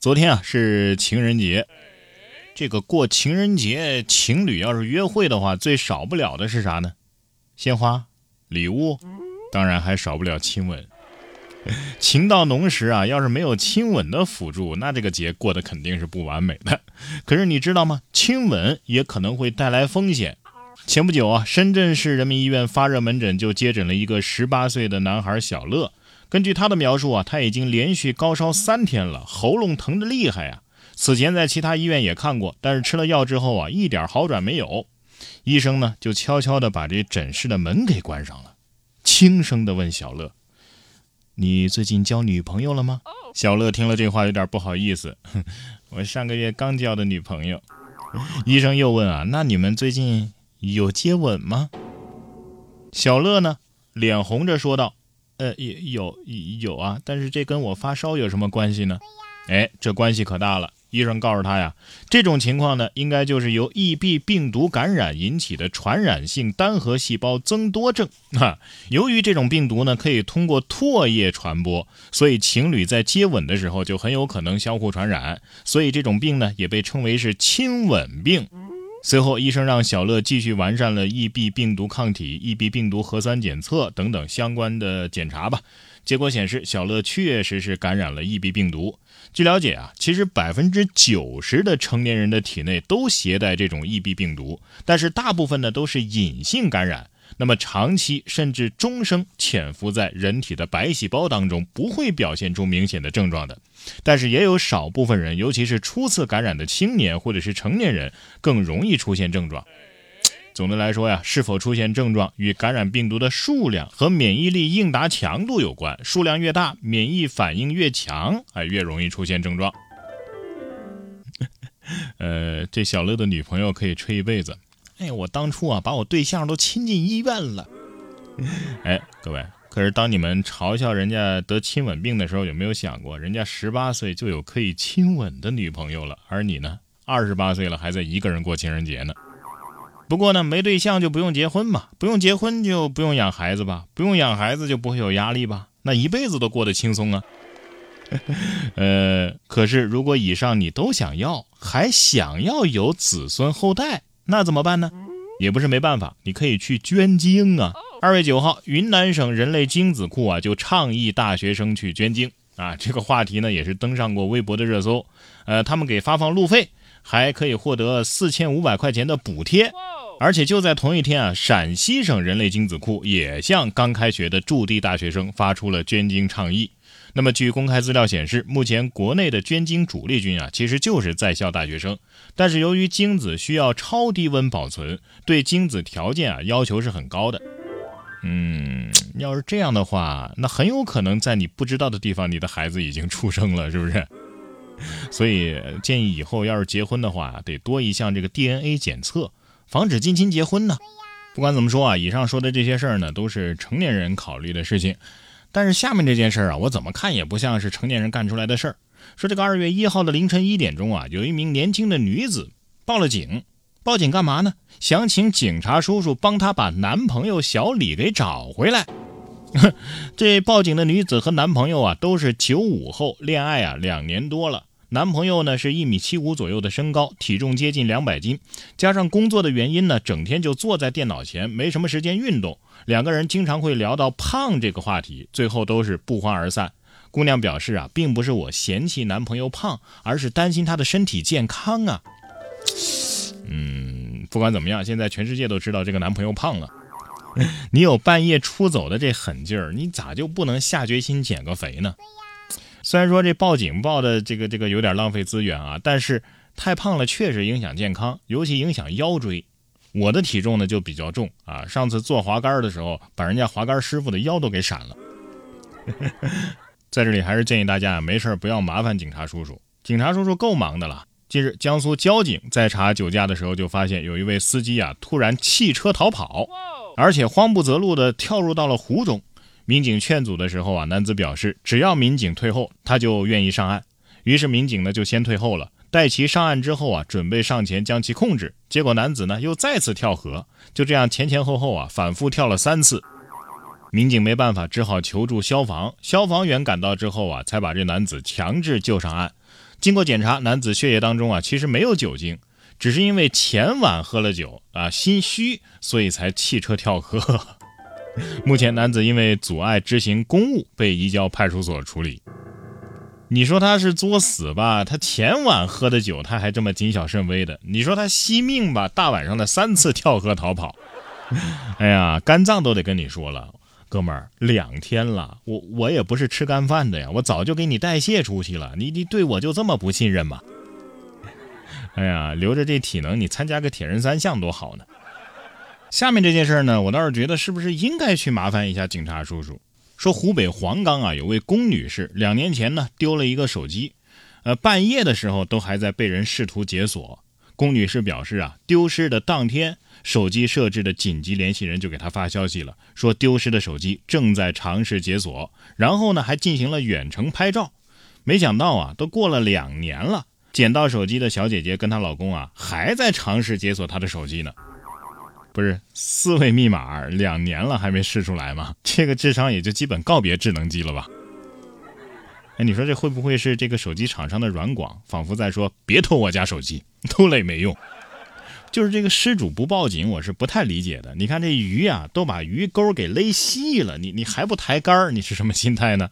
昨天啊是情人节，这个过情人节，情侣要是约会的话，最少不了的是啥呢？鲜花、礼物，当然还少不了亲吻。情到浓时啊，要是没有亲吻的辅助，那这个节过得肯定是不完美的。可是你知道吗？亲吻也可能会带来风险。前不久啊，深圳市人民医院发热门诊就接诊了一个十八岁的男孩小乐。根据他的描述啊，他已经连续高烧三天了，喉咙疼得厉害啊。此前在其他医院也看过，但是吃了药之后啊，一点好转没有。医生呢，就悄悄地把这诊室的门给关上了，轻声地问小乐：“你最近交女朋友了吗？”小乐听了这话，有点不好意思：“我上个月刚交的女朋友。”医生又问啊：“那你们最近有接吻吗？”小乐呢，脸红着说道。呃，有有啊，但是这跟我发烧有什么关系呢？哎，这关系可大了。医生告诉他呀，这种情况呢，应该就是由 EB 病毒感染引起的传染性单核细胞增多症。哈，由于这种病毒呢，可以通过唾液传播，所以情侣在接吻的时候就很有可能相互传染。所以这种病呢，也被称为是亲吻病。随后，医生让小乐继续完善了 EB 病毒抗体、EB 病毒核酸检测等等相关的检查吧。结果显示，小乐确实是感染了 EB 病毒。据了解啊，其实百分之九十的成年人的体内都携带这种 EB 病毒，但是大部分呢都是隐性感染。那么长期甚至终生潜伏在人体的白细胞当中，不会表现出明显的症状的。但是也有少部分人，尤其是初次感染的青年或者是成年人，更容易出现症状。总的来说呀，是否出现症状与感染病毒的数量和免疫力应答强度有关。数量越大，免疫反应越强，哎，越容易出现症状。呃，这小乐的女朋友可以吹一辈子。哎，我当初啊，把我对象都亲进医院了。哎，各位，可是当你们嘲笑人家得亲吻病的时候，有没有想过，人家十八岁就有可以亲吻的女朋友了，而你呢，二十八岁了还在一个人过情人节呢？不过呢，没对象就不用结婚嘛，不用结婚就不用养孩子吧，不用养孩子就不会有压力吧，那一辈子都过得轻松啊。呃，可是如果以上你都想要，还想要有子孙后代。那怎么办呢？也不是没办法，你可以去捐精啊。二月九号，云南省人类精子库啊就倡议大学生去捐精啊。这个话题呢也是登上过微博的热搜。呃，他们给发放路费，还可以获得四千五百块钱的补贴。而且就在同一天啊，陕西省人类精子库也向刚开学的驻地大学生发出了捐精倡议。那么，据公开资料显示，目前国内的捐精主力军啊，其实就是在校大学生。但是由于精子需要超低温保存，对精子条件啊要求是很高的。嗯，要是这样的话，那很有可能在你不知道的地方，你的孩子已经出生了，是不是？所以建议以后要是结婚的话，得多一项这个 DNA 检测，防止近亲结婚呢。不管怎么说啊，以上说的这些事儿呢，都是成年人考虑的事情。但是下面这件事儿啊，我怎么看也不像是成年人干出来的事儿。说这个二月一号的凌晨一点钟啊，有一名年轻的女子报了警。报警干嘛呢？想请警察叔叔帮她把男朋友小李给找回来。这报警的女子和男朋友啊都是九五后，恋爱啊两年多了。男朋友呢是一米七五左右的身高，体重接近两百斤，加上工作的原因呢，整天就坐在电脑前，没什么时间运动。两个人经常会聊到胖这个话题，最后都是不欢而散。姑娘表示啊，并不是我嫌弃男朋友胖，而是担心他的身体健康啊。嗯，不管怎么样，现在全世界都知道这个男朋友胖了。你有半夜出走的这狠劲儿，你咋就不能下决心减个肥呢？虽然说这报警报的这个这个有点浪费资源啊，但是太胖了确实影响健康，尤其影响腰椎。我的体重呢就比较重啊，上次做滑竿的时候，把人家滑竿师傅的腰都给闪了。在这里还是建议大家没事不要麻烦警察叔叔，警察叔叔够忙的了。近日，江苏交警在查酒驾的时候，就发现有一位司机啊突然弃车逃跑，而且慌不择路的跳入到了湖中。民警劝阻的时候啊，男子表示只要民警退后，他就愿意上岸。于是民警呢就先退后了，待其上岸之后啊，准备上前将其控制。结果男子呢又再次跳河，就这样前前后后啊反复跳了三次。民警没办法，只好求助消防。消防员赶到之后啊，才把这男子强制救上岸。经过检查，男子血液当中啊其实没有酒精，只是因为前晚喝了酒啊心虚，所以才弃车跳河。目前男子因为阻碍执行公务被移交派出所处理。你说他是作死吧？他前晚喝的酒，他还这么谨小慎微的。你说他惜命吧？大晚上的三次跳河逃跑，哎呀，肝脏都得跟你说了，哥们儿，两天了，我我也不是吃干饭的呀，我早就给你代谢出去了，你你对我就这么不信任吗？哎呀，留着这体能，你参加个铁人三项多好呢。下面这件事呢，我倒是觉得是不是应该去麻烦一下警察叔叔。说湖北黄冈啊，有位龚女士，两年前呢丢了一个手机，呃，半夜的时候都还在被人试图解锁。龚女士表示啊，丢失的当天，手机设置的紧急联系人就给她发消息了，说丢失的手机正在尝试解锁，然后呢还进行了远程拍照。没想到啊，都过了两年了，捡到手机的小姐姐跟她老公啊还在尝试解锁她的手机呢。不是四位密码，两年了还没试出来吗？这个智商也就基本告别智能机了吧？哎，你说这会不会是这个手机厂商的软广，仿佛在说别偷我家手机，偷了也没用。就是这个失主不报警，我是不太理解的。你看这鱼啊，都把鱼钩给勒细了，你你还不抬杆你是什么心态呢？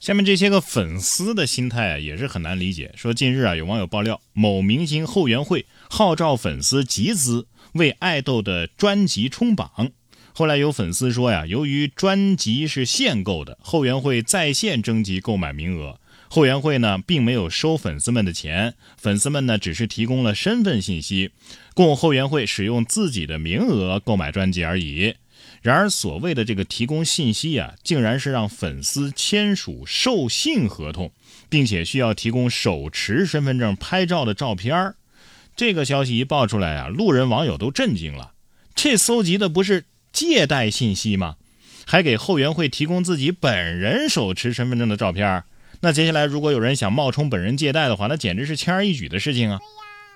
下面这些个粉丝的心态啊，也是很难理解。说近日啊，有网友爆料，某明星后援会号召粉丝集资。为爱豆的专辑冲榜，后来有粉丝说呀，由于专辑是限购的，后援会在线征集购买名额，后援会呢并没有收粉丝们的钱，粉丝们呢只是提供了身份信息，供后援会使用自己的名额购买专辑而已。然而，所谓的这个提供信息啊，竟然是让粉丝签署授信合同，并且需要提供手持身份证拍照的照片儿。这个消息一爆出来啊，路人网友都震惊了。这搜集的不是借贷信息吗？还给后援会提供自己本人手持身份证的照片。那接下来如果有人想冒充本人借贷的话，那简直是轻而易举的事情啊。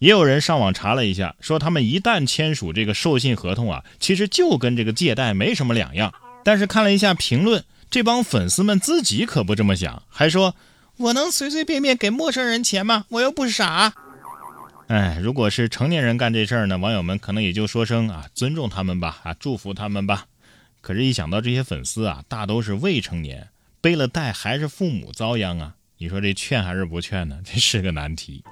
也有人上网查了一下，说他们一旦签署这个授信合同啊，其实就跟这个借贷没什么两样。但是看了一下评论，这帮粉丝们自己可不这么想，还说我能随随便便给陌生人钱吗？我又不傻。哎，如果是成年人干这事儿呢，网友们可能也就说声啊，尊重他们吧，啊，祝福他们吧。可是，一想到这些粉丝啊，大都是未成年，背了带还是父母遭殃啊，你说这劝还是不劝呢？这是个难题。